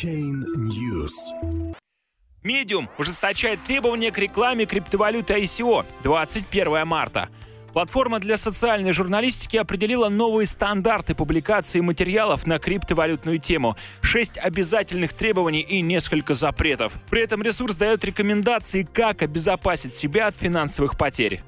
Chain News. Medium ужесточает требования к рекламе криптовалюты ICO 21 марта. Платформа для социальной журналистики определила новые стандарты публикации материалов на криптовалютную тему, шесть обязательных требований и несколько запретов. При этом ресурс дает рекомендации, как обезопасить себя от финансовых потерь.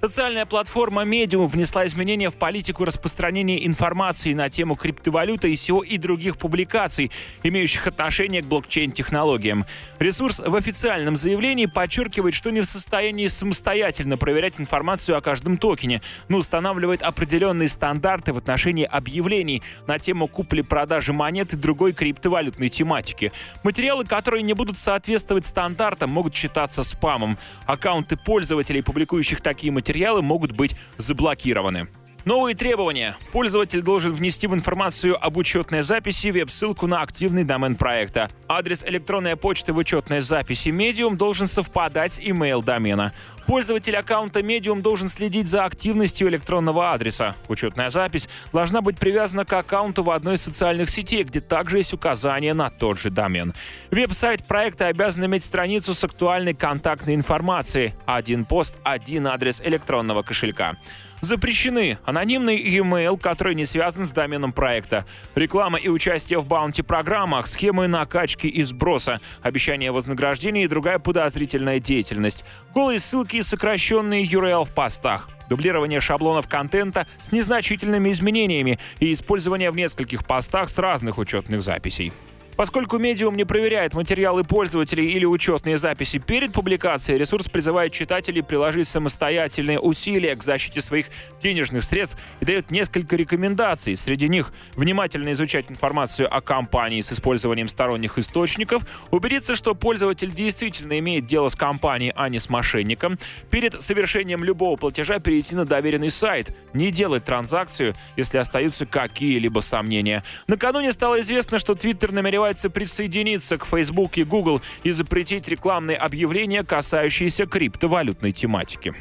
Социальная платформа Medium внесла изменения в политику распространения информации на тему криптовалюты, ICO и других публикаций, имеющих отношение к блокчейн-технологиям. Ресурс в официальном заявлении подчеркивает, что не в состоянии самостоятельно проверять информацию о каждом токене, но устанавливает определенные стандарты в отношении объявлений на тему купли-продажи монет и другой криптовалютной тематики. Материалы, которые не будут соответствовать стандартам, могут считаться спамом. Аккаунты пользователей, публикующих такие материалы, материалы могут быть заблокированы. Новые требования. Пользователь должен внести в информацию об учетной записи веб-ссылку на активный домен проекта. Адрес электронной почты в учетной записи Medium должен совпадать с email домена. Пользователь аккаунта Medium должен следить за активностью электронного адреса. Учетная запись должна быть привязана к аккаунту в одной из социальных сетей, где также есть указание на тот же домен. Веб-сайт проекта обязан иметь страницу с актуальной контактной информацией. Один пост, один адрес электронного кошелька. Запрещены. Анонимный e-mail, который не связан с доменом проекта, реклама и участие в баунти-программах, схемы накачки и сброса, обещание вознаграждения и другая подозрительная деятельность, голые ссылки и сокращенные URL в постах, дублирование шаблонов контента с незначительными изменениями и использование в нескольких постах с разных учетных записей. Поскольку Medium не проверяет материалы пользователей или учетные записи перед публикацией, ресурс призывает читателей приложить самостоятельные усилия к защите своих денежных средств и дает несколько рекомендаций. Среди них внимательно изучать информацию о компании с использованием сторонних источников, убедиться, что пользователь действительно имеет дело с компанией, а не с мошенником, перед совершением любого платежа перейти на доверенный сайт, не делать транзакцию, если остаются какие-либо сомнения. Накануне стало известно, что Twitter намеревается намеревается присоединиться к Facebook и Google и запретить рекламные объявления, касающиеся криптовалютной тематики.